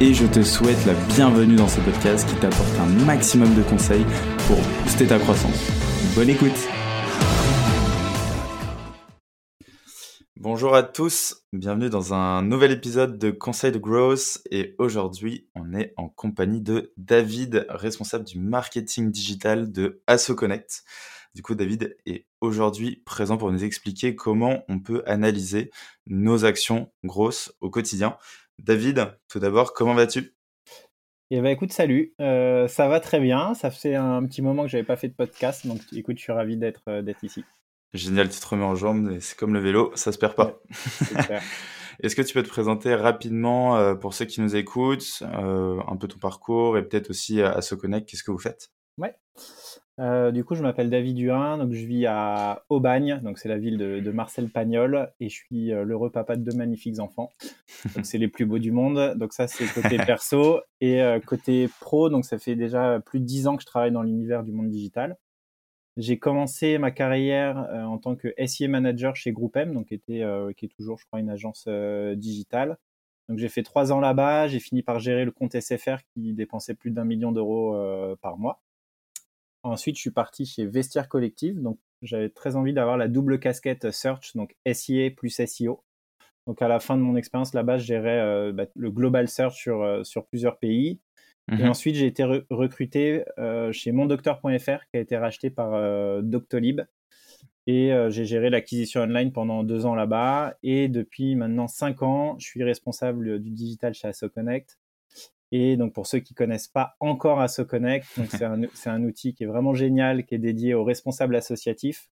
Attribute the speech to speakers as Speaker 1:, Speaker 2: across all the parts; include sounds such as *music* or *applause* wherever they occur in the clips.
Speaker 1: et je te souhaite la bienvenue dans ce podcast qui t'apporte un maximum de conseils pour booster ta croissance. Bonne écoute Bonjour à tous, bienvenue dans un nouvel épisode de Conseil de Growth et aujourd'hui on est en compagnie de David, responsable du marketing digital de AssoConnect. Du coup, David est aujourd'hui présent pour nous expliquer comment on peut analyser nos actions grosses au quotidien. David, tout d'abord, comment vas-tu?
Speaker 2: Eh ben écoute, salut, euh, ça va très bien. Ça fait un petit moment que j'avais pas fait de podcast, donc écoute, je suis ravi d'être euh, d'être ici.
Speaker 1: Génial, tu te remets en jambes, c'est comme le vélo, ça se perd pas. *laughs* Est-ce que tu peux te présenter rapidement euh, pour ceux qui nous écoutent, un peu ton parcours et peut-être aussi à, à Connect, qu'est-ce que vous faites?
Speaker 2: Ouais. Euh, du coup, je m'appelle David Durin, donc je vis à Aubagne, donc c'est la ville de, Marcel Pagnol, et je suis euh, l'heureux papa de deux magnifiques enfants. Donc c'est les plus beaux du monde. Donc ça, c'est côté *laughs* perso. Et euh, côté pro, donc ça fait déjà plus de dix ans que je travaille dans l'univers du monde digital. J'ai commencé ma carrière en tant que SIA manager chez GroupM, donc qui, était, qui est toujours, je crois, une agence digitale. Donc j'ai fait trois ans là-bas, j'ai fini par gérer le compte SFR qui dépensait plus d'un million d'euros par mois. Ensuite, je suis parti chez Vestiaire Collective. Donc, j'avais très envie d'avoir la double casquette Search, donc SIA plus SEO. Donc, à la fin de mon expérience là-bas, je gérais euh, bah, le Global Search sur, euh, sur plusieurs pays. Et mhm. ensuite, j'ai été recruté euh, chez mondocteur.fr, qui a été racheté par Doctolib. Et j'ai géré l'acquisition online pendant deux ans là-bas. Et depuis maintenant cinq ans, je suis responsable du digital chez AssoConnect. Et donc pour ceux qui connaissent pas encore AssoConnect, *laughs* c'est un, un, outil qui est vraiment génial, qui est dédié aux responsables associatifs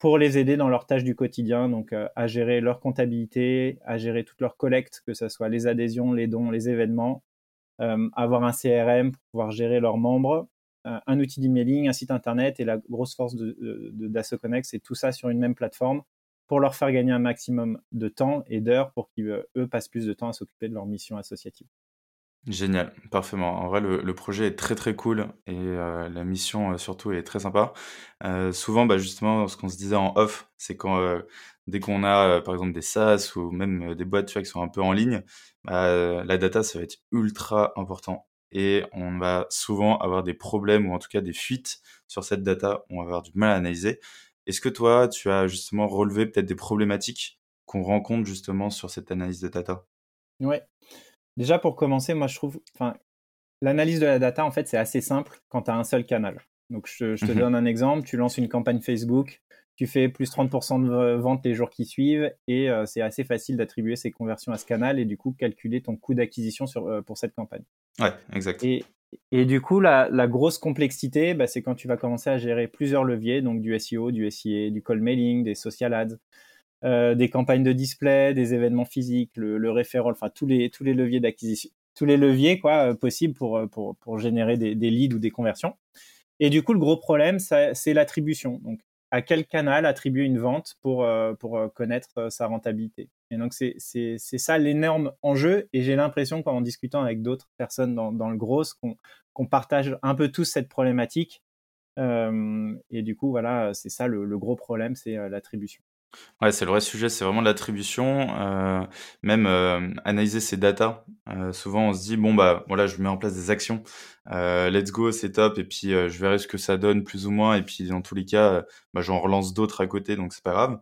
Speaker 2: pour les aider dans leurs tâches du quotidien, donc euh, à gérer leur comptabilité, à gérer toutes leurs collectes, que ce soit les adhésions, les dons, les événements, euh, avoir un CRM pour pouvoir gérer leurs membres, euh, un outil d'emailing, un site internet et la grosse force de, d'AssoConnect, c'est tout ça sur une même plateforme pour leur faire gagner un maximum de temps et d'heures pour qu'ils eux passent plus de temps à s'occuper de leur mission associative.
Speaker 1: Génial, parfaitement. En vrai, le, projet est très très cool et euh, la mission euh, surtout est très sympa. Euh, souvent, bah, justement, ce qu'on se disait en off, c'est quand dès qu'on a par exemple des SaaS ou même des boîtes qui sont un peu en ligne, bah, la data ça va être ultra important et on va souvent avoir des problèmes ou en tout cas des fuites sur cette data. On va avoir du mal à analyser. Est-ce que toi, tu as justement relevé peut-être des problématiques qu'on rencontre justement sur cette analyse de data?
Speaker 2: Ouais. Déjà, pour commencer, moi, je trouve, enfin, l'analyse de la data, en fait, c'est assez simple quand tu as un seul canal. Donc, je, te mhm. donne un exemple. Tu lances une campagne Facebook, tu fais plus 30% de ventes les jours qui suivent et euh, c'est assez facile d'attribuer ces conversions à ce canal et du coup, calculer ton coût d'acquisition euh, pour cette campagne.
Speaker 1: Ouais, exact.
Speaker 2: Et, et du coup, la, la grosse complexité, bah, c'est quand tu vas commencer à gérer plusieurs leviers, donc du SEO, du SIA, du call mailing, des social ads, euh, des campagnes de display, des événements physiques, le, le enfin tous les tous les leviers d'acquisition, tous les leviers quoi euh, possibles pour, euh, pour pour générer des, des, leads ou des conversions. Et du coup, le gros problème, c'est l'attribution. Donc, à quel canal attribuer une vente pour pour connaître sa rentabilité? Et donc c'est c'est c'est ça l'énorme enjeu. Et j'ai l'impression qu'en discutant avec d'autres personnes dans dans le gros, qu'on qu'on partage un peu tous cette problématique. Euh, et du coup, voilà, c'est ça le, le, gros problème, c'est l'attribution.
Speaker 1: Ouais, c'est le vrai sujet, c'est vraiment l'attribution, euh, même euh, analyser ces datas. Euh, souvent, on se dit bon bah voilà, je mets en place des actions, let's go, c'est top, et puis je verrai ce que ça donne plus ou moins, et puis dans tous les cas, bah, j'en relance d'autres à côté, donc c'est pas grave.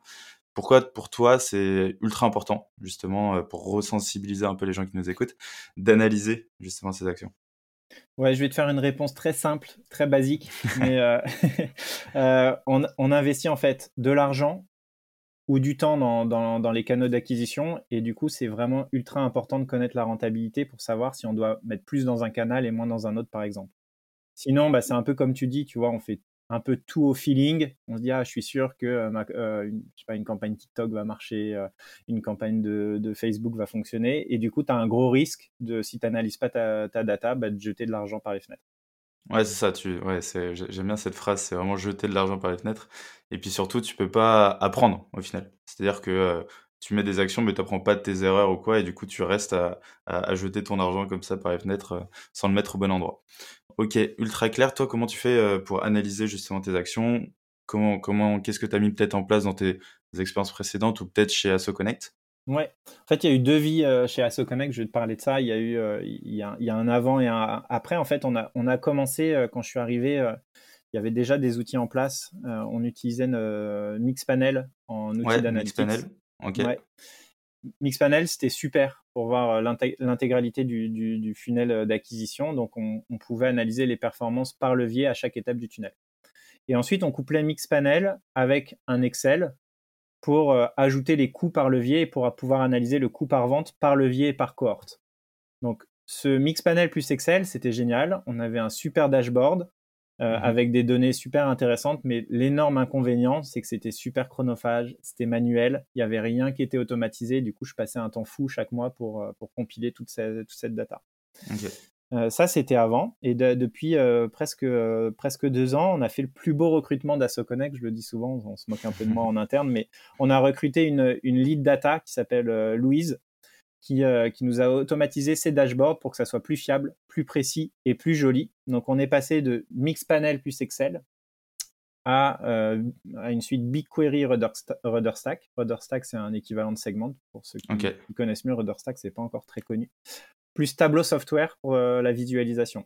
Speaker 1: Pourquoi pour toi c'est ultra important justement pour resensibiliser un peu les gens qui nous écoutent, d'analyser justement ces actions?
Speaker 2: Ouais, je vais te faire une réponse très simple, très basique, mais *laughs* on, on investit en fait de l'argent ou du temps dans, les canaux d'acquisition. Et du coup, c'est vraiment ultra important de connaître la rentabilité pour savoir si on doit mettre plus dans un canal et moins dans un autre, par exemple. Sinon, bah, c'est un peu comme tu dis, tu vois, on fait un peu tout au feeling. On se dit, ah, je suis sûr que une, je sais pas, une campagne TikTok va marcher, une campagne de, Facebook va fonctionner. Et du coup, tu as un gros risque, de, si tu n'analyses pas ta, ta data, bah, de jeter de l'argent par les fenêtres.
Speaker 1: Ouais, c'est ça, tu ouais, j'aime bien cette phrase, c'est vraiment jeter de l'argent par les fenêtres et puis surtout tu peux pas apprendre au final. C'est-à-dire que, tu mets des actions mais tu apprends pas de tes erreurs ou quoi et du coup tu restes à à jeter ton argent comme ça par les fenêtres, sans le mettre au bon endroit. OK, ultra clair. Toi, comment tu fais, pour analyser justement tes actions? Comment comment qu'est-ce que tu as mis peut-être en place dans tes expériences précédentes ou peut-être chez AssoConnect?
Speaker 2: Ouais. En fait, il y a eu deux vies euh, chez AssoConnect. Je vais te parler de ça. Il y a eu, euh, il, y a, il y a un avant et un après. En fait, on a, on a commencé euh, quand je suis arrivé. il y avait déjà des outils en place. on utilisait Mixpanel en outil
Speaker 1: ouais,
Speaker 2: d'analyse.
Speaker 1: Mixpanel. Ok. Ouais.
Speaker 2: Mixpanel, c'était super pour voir l'intégralité du, du, du, funnel d'acquisition. Donc, on, on, pouvait analyser les performances par levier à chaque étape du tunnel. Et ensuite, on couplait Mixpanel avec un Excel pour euh, ajouter les coûts par levier et pour pouvoir analyser le coût par vente par levier et par cohorte. Donc, ce mix panel plus Excel, c'était génial. On avait un super dashboard euh, mhm. avec des données super intéressantes, mais l'énorme inconvénient, c'est que c'était super chronophage, c'était manuel, il n'y avait rien qui était automatisé. Du coup, je passais un temps fou chaque mois pour, euh, pour compiler toute cette, toute cette data. Euh, ça, c'était avant. Et depuis euh, presque, euh, presque deux ans, on a fait le plus beau recrutement d'AssoConnect. Je le dis souvent, on se moque un peu de moi en interne, mais on a recruté une, une lead data qui s'appelle Louise, qui, qui, nous a automatisé ses dashboards pour que ça soit plus fiable, plus précis et plus joli. Donc, on est passé de Mixpanel plus Excel à, à une suite BigQuery RudderStack. RudderStack, c'est un équivalent de Segment. Pour ceux qui, qui connaissent mieux, RudderStack, c'est pas encore très connu plus Tableau Software pour euh, la visualisation.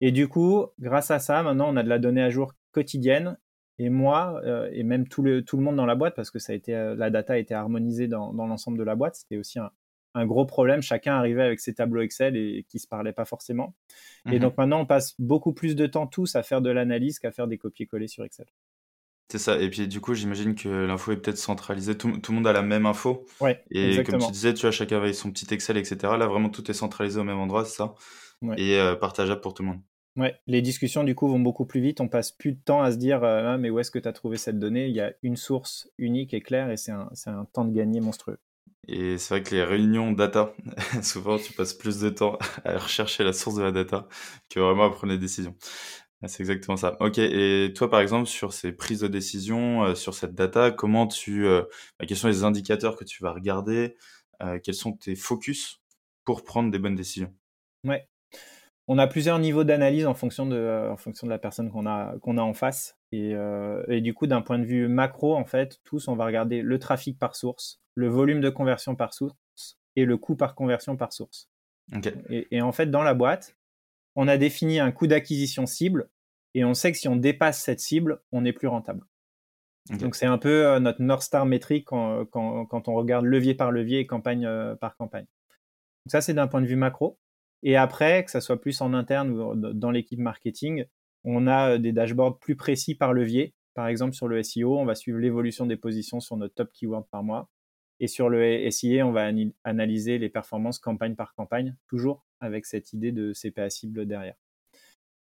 Speaker 2: Et du coup, grâce à ça, maintenant, on a de la donnée à jour quotidienne. Et moi, euh, et même tout le, tout le monde dans la boîte, parce que ça a été, euh, la data a été harmonisée dans, dans l'ensemble de la boîte, c'était aussi un, un, gros problème. Chacun arrivait avec ses tableaux Excel et, qui ne se parlaient pas forcément. Et mhm. donc maintenant, on passe beaucoup plus de temps tous à faire de l'analyse qu'à faire des copier-coller sur Excel.
Speaker 1: C'est ça. Et puis, du coup, j'imagine que l'info est peut-être centralisée. Tout, tout, le monde a la même info.
Speaker 2: Ouais,
Speaker 1: et comme tu disais, tu vois, chacun avait son petit Excel, etc. Là, vraiment, tout est centralisé au même endroit, c'est ça. Et euh, partageable pour tout le monde.
Speaker 2: Ouais, les discussions, du coup, vont beaucoup plus vite. On passe plus de temps à se dire, euh, ah, mais où est-ce que tu as trouvé cette donnée? Il y a une source unique et claire et c'est un, un temps de gagner monstrueux.
Speaker 1: Et c'est vrai que les réunions data, *laughs* souvent tu passes plus de temps à rechercher la source de la data que vraiment à prendre les décisions. Ah, c'est exactement ça. Ok, et toi par exemple sur ces prises de décision, euh, sur cette data, comment tu, euh, bah, quels sont les indicateurs que tu vas regarder, euh, quels sont tes focus pour prendre des bonnes décisions?
Speaker 2: Ouais, on a plusieurs niveaux d'analyse en fonction de, en fonction de la personne qu'on a, qu'on a en face. Et, et du coup, d'un point de vue macro, en fait, tous, on va regarder le trafic par source, le volume de conversion par source et le coût par conversion par source.
Speaker 1: Ok.
Speaker 2: Et, et en fait, dans la boîte, on a défini un coût d'acquisition cible et on sait que si on dépasse cette cible, on n'est plus rentable. Donc c'est un peu euh, notre North Star métrique quand, quand, on regarde levier par levier et campagne euh, par campagne. Donc ça c'est d'un point de vue macro. Et après, que ça soit plus en interne ou dans l'équipe marketing, on a euh, des dashboards plus précis par levier. Par exemple, sur le SEO, on va suivre l'évolution des positions sur notre top keyword par mois. Et sur le SIA, on va analyser les performances campagne par campagne, toujours avec cette idée de CPA cible derrière.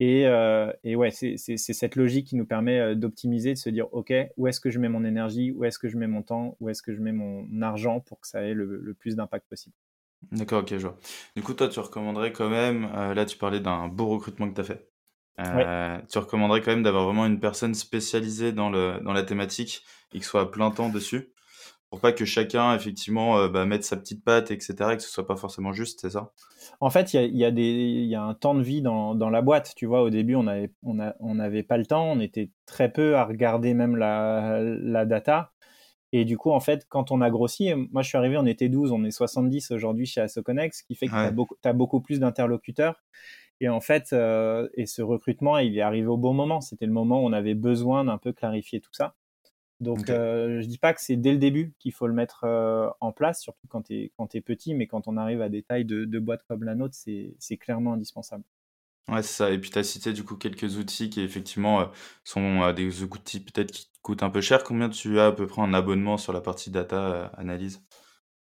Speaker 2: Et, euh, et ouais, c'est cette logique qui nous permet euh, d'optimiser, de se dire, OK, où est-ce que je mets mon énergie, où est-ce que je mets mon temps, où est-ce que je mets mon argent pour que ça ait le, plus d'impact possible.
Speaker 1: D'accord, ok, je vois. Du coup, toi, tu recommanderais quand même, euh, là, tu parlais d'un beau recrutement que tu as fait. Tu recommanderais quand même d'avoir vraiment une personne spécialisée dans, le, dans la thématique et qui soit à plein temps dessus pour pas que chacun, effectivement, bah, mette sa petite patte, etc., et que ce soit pas forcément juste, c'est ça?
Speaker 2: En fait, il y a, y a un temps de vie dans, la boîte. Tu vois, au début, on n'avait on on avait pas le temps. On était très peu à regarder même la, la data. Et du coup, en fait, quand on a grossi, moi je suis arrivé, on était 12, on est 70 aujourd'hui chez Asoconex, ce qui fait que tu as, beaucoup, as beaucoup plus d'interlocuteurs. Et en fait, euh, et ce recrutement, il est arrivé au bon moment. C'était le moment où on avait besoin d'un peu clarifier tout ça. Donc, euh, je dis pas que c'est dès le début qu'il faut le mettre euh, en place, surtout quand tu es, quand es petit, mais quand on arrive à des tailles de, de boîtes comme la nôtre, c'est clairement indispensable.
Speaker 1: Ouais, c'est ça. Et puis, tu as cité du coup quelques outils qui, effectivement, euh, sont des outils peut-être qui coûtent un peu cher. Combien tu as à peu près un abonnement sur la partie data analyse?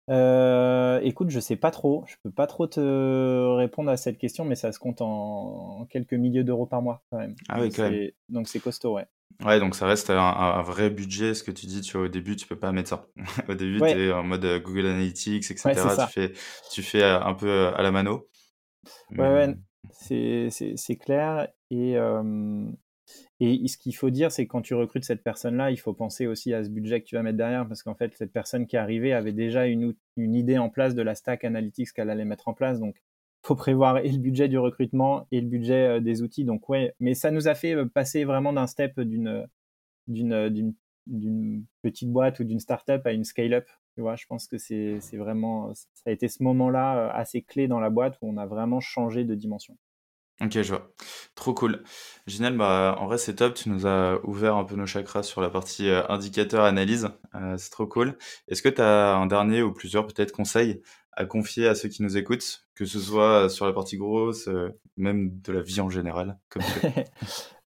Speaker 2: Euh, écoute, je sais pas trop. Je peux pas trop te répondre à cette question, mais ça se compte en, quelques milliers d'euros par mois quand même.
Speaker 1: Ah oui, quand
Speaker 2: même. Donc c'est costaud, ouais.
Speaker 1: Ouais, donc ça reste un, vrai budget. Ce que tu dis, tu vois, au début, tu peux pas mettre ça. *laughs* au début, tu es en mode euh, Google Analytics, etc. tu, fais, tu fais euh, un peu à la mano.
Speaker 2: Ouais, ouais, c'est clair. Et, et ce qu'il faut dire, c'est que quand tu recrutes cette personne-là, il faut penser aussi à ce budget que tu vas mettre derrière, parce qu'en fait, cette personne qui est arrivée avait déjà une, une idée en place de la stack analytics qu'elle allait mettre en place. Donc, faut prévoir et le budget du recrutement et le budget euh, des outils. Donc, ouais, mais ça nous a fait euh, passer vraiment d'un step d'une d'une petite boîte ou d'une startup à une scale-up. Tu vois, je pense que c'est vraiment, ça a été ce moment-là euh, assez clé dans la boîte où on a vraiment changé de dimension.
Speaker 1: Ok, je vois. Trop cool. Génial, bah, en vrai, c'est top. Tu nous as ouvert un peu nos chakras sur la partie euh, indicateur, analyse. Euh, c'est trop cool. Est-ce que tu as un dernier ou plusieurs peut-être conseils à confier à ceux qui nous écoutent, que ce soit sur la partie grosse, euh, même de la vie en général *laughs*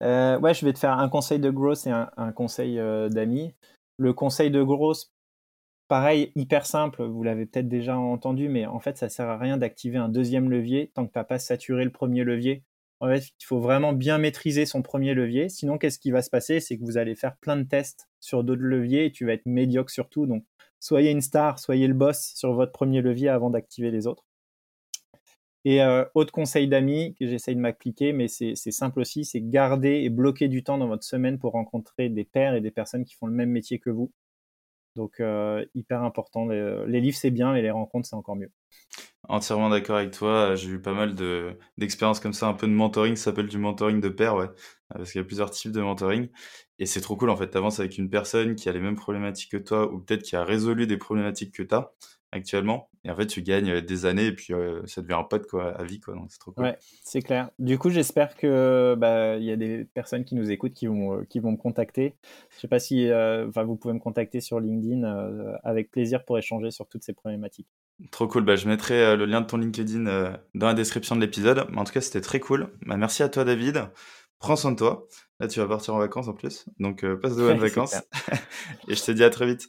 Speaker 2: Ouais, je vais te faire un conseil de grosse et un, un conseil d'amis. Le conseil de grosse, Pareil, hyper simple, vous l'avez peut-être déjà entendu, mais en fait, ça sert à rien d'activer un deuxième levier tant que tu n'as pas saturé le premier levier. En fait, il faut vraiment bien maîtriser son premier levier. Sinon, qu'est-ce qui va se passer? C'est que vous allez faire plein de tests sur d'autres leviers et tu vas être médiocre sur tout. Donc, soyez une star, soyez le boss sur votre premier levier avant d'activer les autres. Et euh, autre conseil d'amis que j'essaye de m'appliquer, mais c'est simple aussi, c'est garder et bloquer du temps dans votre semaine pour rencontrer des pairs et des personnes qui font le même métier que vous. Donc, euh, hyper important. Les, livres, c'est bien, mais les rencontres, c'est encore mieux.
Speaker 1: Entièrement d'accord avec toi. J'ai eu pas mal d'expériences comme ça, un peu de mentoring. Ça s'appelle du mentoring de pair, ouais. Parce qu'il y a plusieurs types de mentoring. Et c'est trop cool, en fait. Tu avances avec une personne qui a les mêmes problématiques que toi, ou peut-être qui a résolu des problématiques que tu as actuellement. Et en fait, tu gagnes euh, des années et puis euh, ça devient un pote quoi, à vie. Quoi, donc c'est trop cool.
Speaker 2: Ouais, c'est clair. Du coup, j'espère que bah, il y a des personnes qui nous écoutent qui vont, euh, qui vont me contacter. Je sais pas si enfin vous pouvez me contacter sur LinkedIn avec plaisir pour échanger sur toutes ces problématiques.
Speaker 1: Trop cool. Bah, je mettrai le lien de ton LinkedIn dans la description de l'épisode. En tout cas, c'était très cool. Bah, merci à toi, David. Prends soin de toi. Là, tu vas partir en vacances en plus. Donc, passe de bonnes vacances. *laughs* et je te dis à très vite.